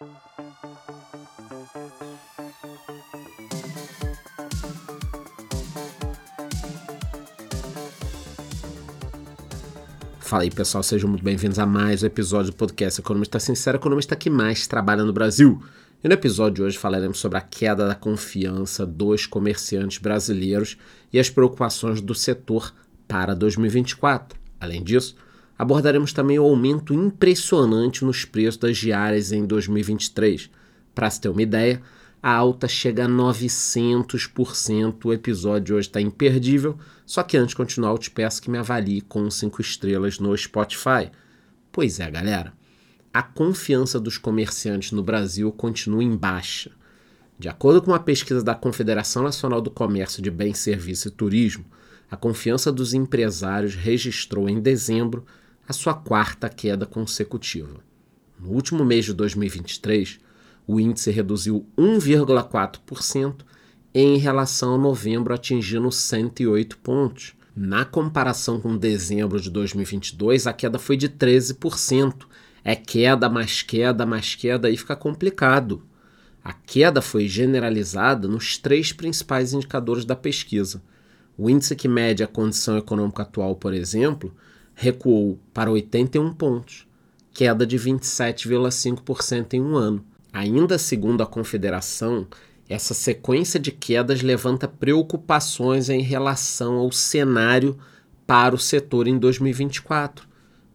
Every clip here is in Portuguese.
Fala aí pessoal, sejam muito bem-vindos a mais um episódio do podcast Economista Sincero, economista que mais trabalha no Brasil. E no episódio de hoje falaremos sobre a queda da confiança dos comerciantes brasileiros e as preocupações do setor para 2024. Além disso, abordaremos também o aumento impressionante nos preços das diárias em 2023. Para se ter uma ideia, a alta chega a 900%. O episódio de hoje está imperdível. Só que antes de continuar, eu te peço que me avalie com 5 estrelas no Spotify. Pois é, galera. A confiança dos comerciantes no Brasil continua em baixa. De acordo com uma pesquisa da Confederação Nacional do Comércio de Bens, Serviços e Turismo, a confiança dos empresários registrou em dezembro a sua quarta queda consecutiva. No último mês de 2023, o índice reduziu 1,4% em relação a novembro, atingindo 108 pontos. Na comparação com dezembro de 2022, a queda foi de 13%. É queda, mais queda, mais queda, aí fica complicado. A queda foi generalizada nos três principais indicadores da pesquisa. O índice que mede a condição econômica atual, por exemplo, recuou para 81 pontos, queda de 27,5% em um ano. Ainda segundo a Confederação, essa sequência de quedas levanta preocupações em relação ao cenário para o setor em 2024.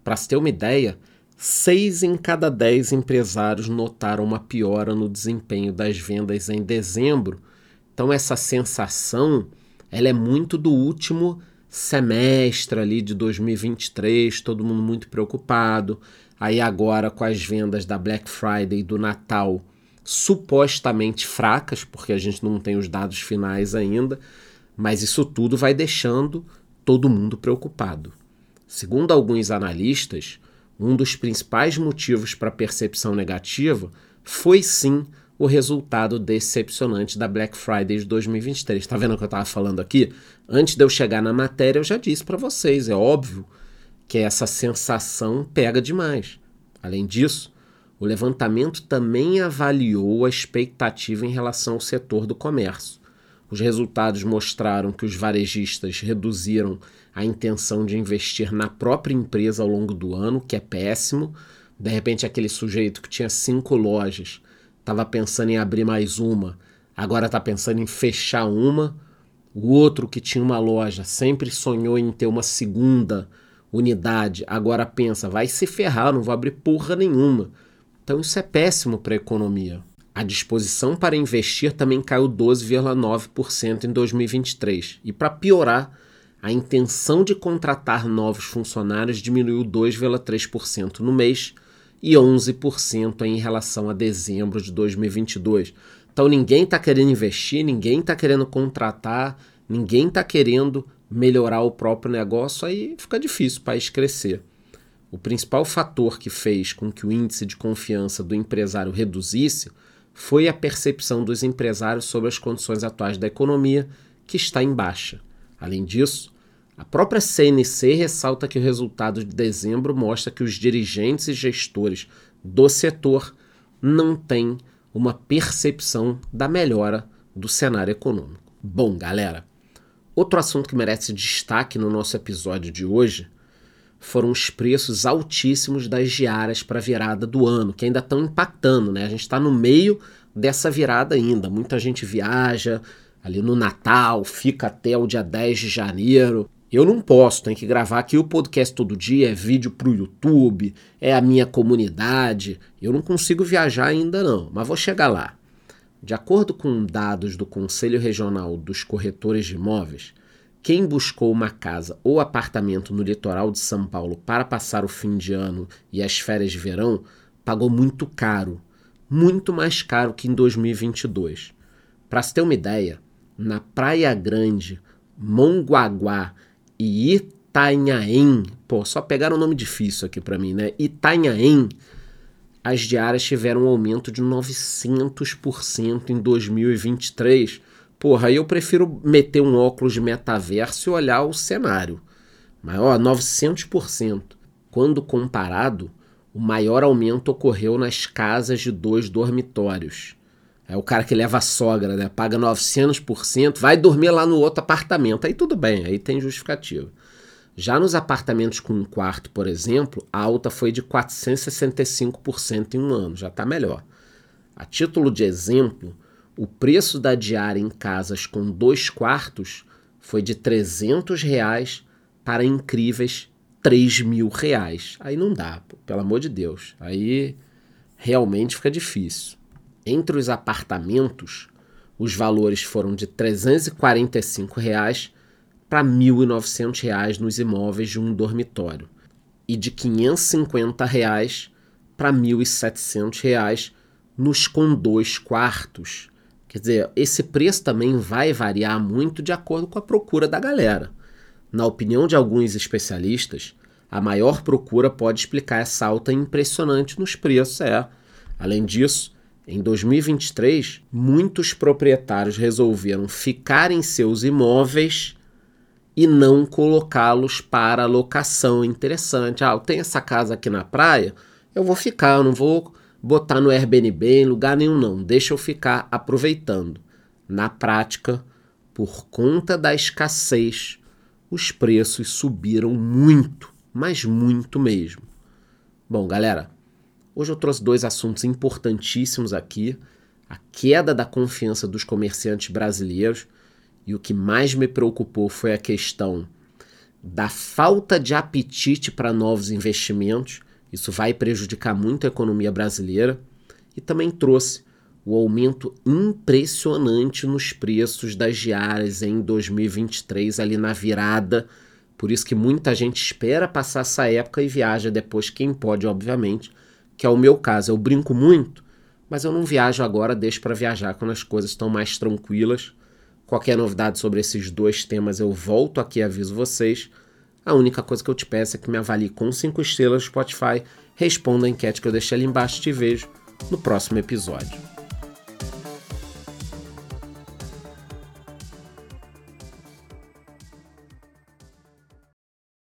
Para se ter uma ideia, seis em cada dez empresários notaram uma piora no desempenho das vendas em dezembro. Então essa sensação, ela é muito do último semestre ali de 2023, todo mundo muito preocupado. Aí agora com as vendas da Black Friday e do Natal supostamente fracas, porque a gente não tem os dados finais ainda, mas isso tudo vai deixando todo mundo preocupado. Segundo alguns analistas, um dos principais motivos para a percepção negativa foi sim o resultado decepcionante da Black Friday de 2023. Está vendo o que eu estava falando aqui? Antes de eu chegar na matéria, eu já disse para vocês, é óbvio que essa sensação pega demais. Além disso, o levantamento também avaliou a expectativa em relação ao setor do comércio. Os resultados mostraram que os varejistas reduziram a intenção de investir na própria empresa ao longo do ano, que é péssimo. De repente, aquele sujeito que tinha cinco lojas estava pensando em abrir mais uma, agora está pensando em fechar uma. O outro que tinha uma loja sempre sonhou em ter uma segunda unidade, agora pensa, vai se ferrar, não vou abrir porra nenhuma. Então isso é péssimo para a economia. A disposição para investir também caiu 12,9% em 2023. E para piorar, a intenção de contratar novos funcionários diminuiu 2,3% no mês e 11% em relação a dezembro de 2022. Então ninguém está querendo investir, ninguém está querendo contratar, ninguém está querendo melhorar o próprio negócio, aí fica difícil o país crescer. O principal fator que fez com que o índice de confiança do empresário reduzisse foi a percepção dos empresários sobre as condições atuais da economia, que está em baixa. Além disso, a própria CNC ressalta que o resultado de dezembro mostra que os dirigentes e gestores do setor não têm uma percepção da melhora do cenário econômico. Bom, galera, Outro assunto que merece destaque no nosso episódio de hoje foram os preços altíssimos das diárias para a virada do ano, que ainda estão impactando, né? A gente está no meio dessa virada ainda. Muita gente viaja ali no Natal, fica até o dia 10 de janeiro. Eu não posso, tenho que gravar aqui o podcast todo dia, é vídeo para o YouTube, é a minha comunidade. Eu não consigo viajar ainda não, mas vou chegar lá. De acordo com dados do Conselho Regional dos Corretores de Imóveis, quem buscou uma casa ou apartamento no litoral de São Paulo para passar o fim de ano e as férias de verão pagou muito caro, muito mais caro que em 2022. Para se ter uma ideia, na Praia Grande, Monguaguá e Itanhaém, pô, só pegaram um nome difícil aqui para mim, né? Itanhaém as diárias tiveram um aumento de 900% em 2023. Porra, eu prefiro meter um óculos de metaverso e olhar o cenário. Mas, ó, 900%. Quando comparado, o maior aumento ocorreu nas casas de dois dormitórios. É o cara que leva a sogra, né? Paga 900%, vai dormir lá no outro apartamento. Aí tudo bem, aí tem justificativa. Já nos apartamentos com um quarto, por exemplo, a alta foi de 465% em um ano, já está melhor. A título de exemplo, o preço da diária em casas com dois quartos foi de 300 reais para incríveis 3 mil reais. Aí não dá, pelo amor de Deus. Aí realmente fica difícil. Entre os apartamentos, os valores foram de 345 reais para 1.900 reais nos imóveis de um dormitório e de 550 reais para 1.700 reais nos com dois quartos. Quer dizer, esse preço também vai variar muito de acordo com a procura da galera. Na opinião de alguns especialistas, a maior procura pode explicar essa alta impressionante nos preços. É. Além disso, em 2023, muitos proprietários resolveram ficar em seus imóveis e não colocá-los para locação. Interessante. Ah, eu tenho essa casa aqui na praia, eu vou ficar, eu não vou botar no Airbnb em lugar nenhum, não. Deixa eu ficar aproveitando. Na prática, por conta da escassez, os preços subiram muito, mas muito mesmo. Bom, galera, hoje eu trouxe dois assuntos importantíssimos aqui: a queda da confiança dos comerciantes brasileiros e o que mais me preocupou foi a questão da falta de apetite para novos investimentos. Isso vai prejudicar muito a economia brasileira. E também trouxe o aumento impressionante nos preços das diárias em 2023, ali na virada. Por isso que muita gente espera passar essa época e viaja depois, quem pode, obviamente, que é o meu caso. Eu brinco muito, mas eu não viajo agora, deixo para viajar quando as coisas estão mais tranquilas. Qualquer novidade sobre esses dois temas eu volto aqui e aviso vocês. A única coisa que eu te peço é que me avalie com 5 estrelas no Spotify, responda a enquete que eu deixei ali embaixo e te vejo no próximo episódio.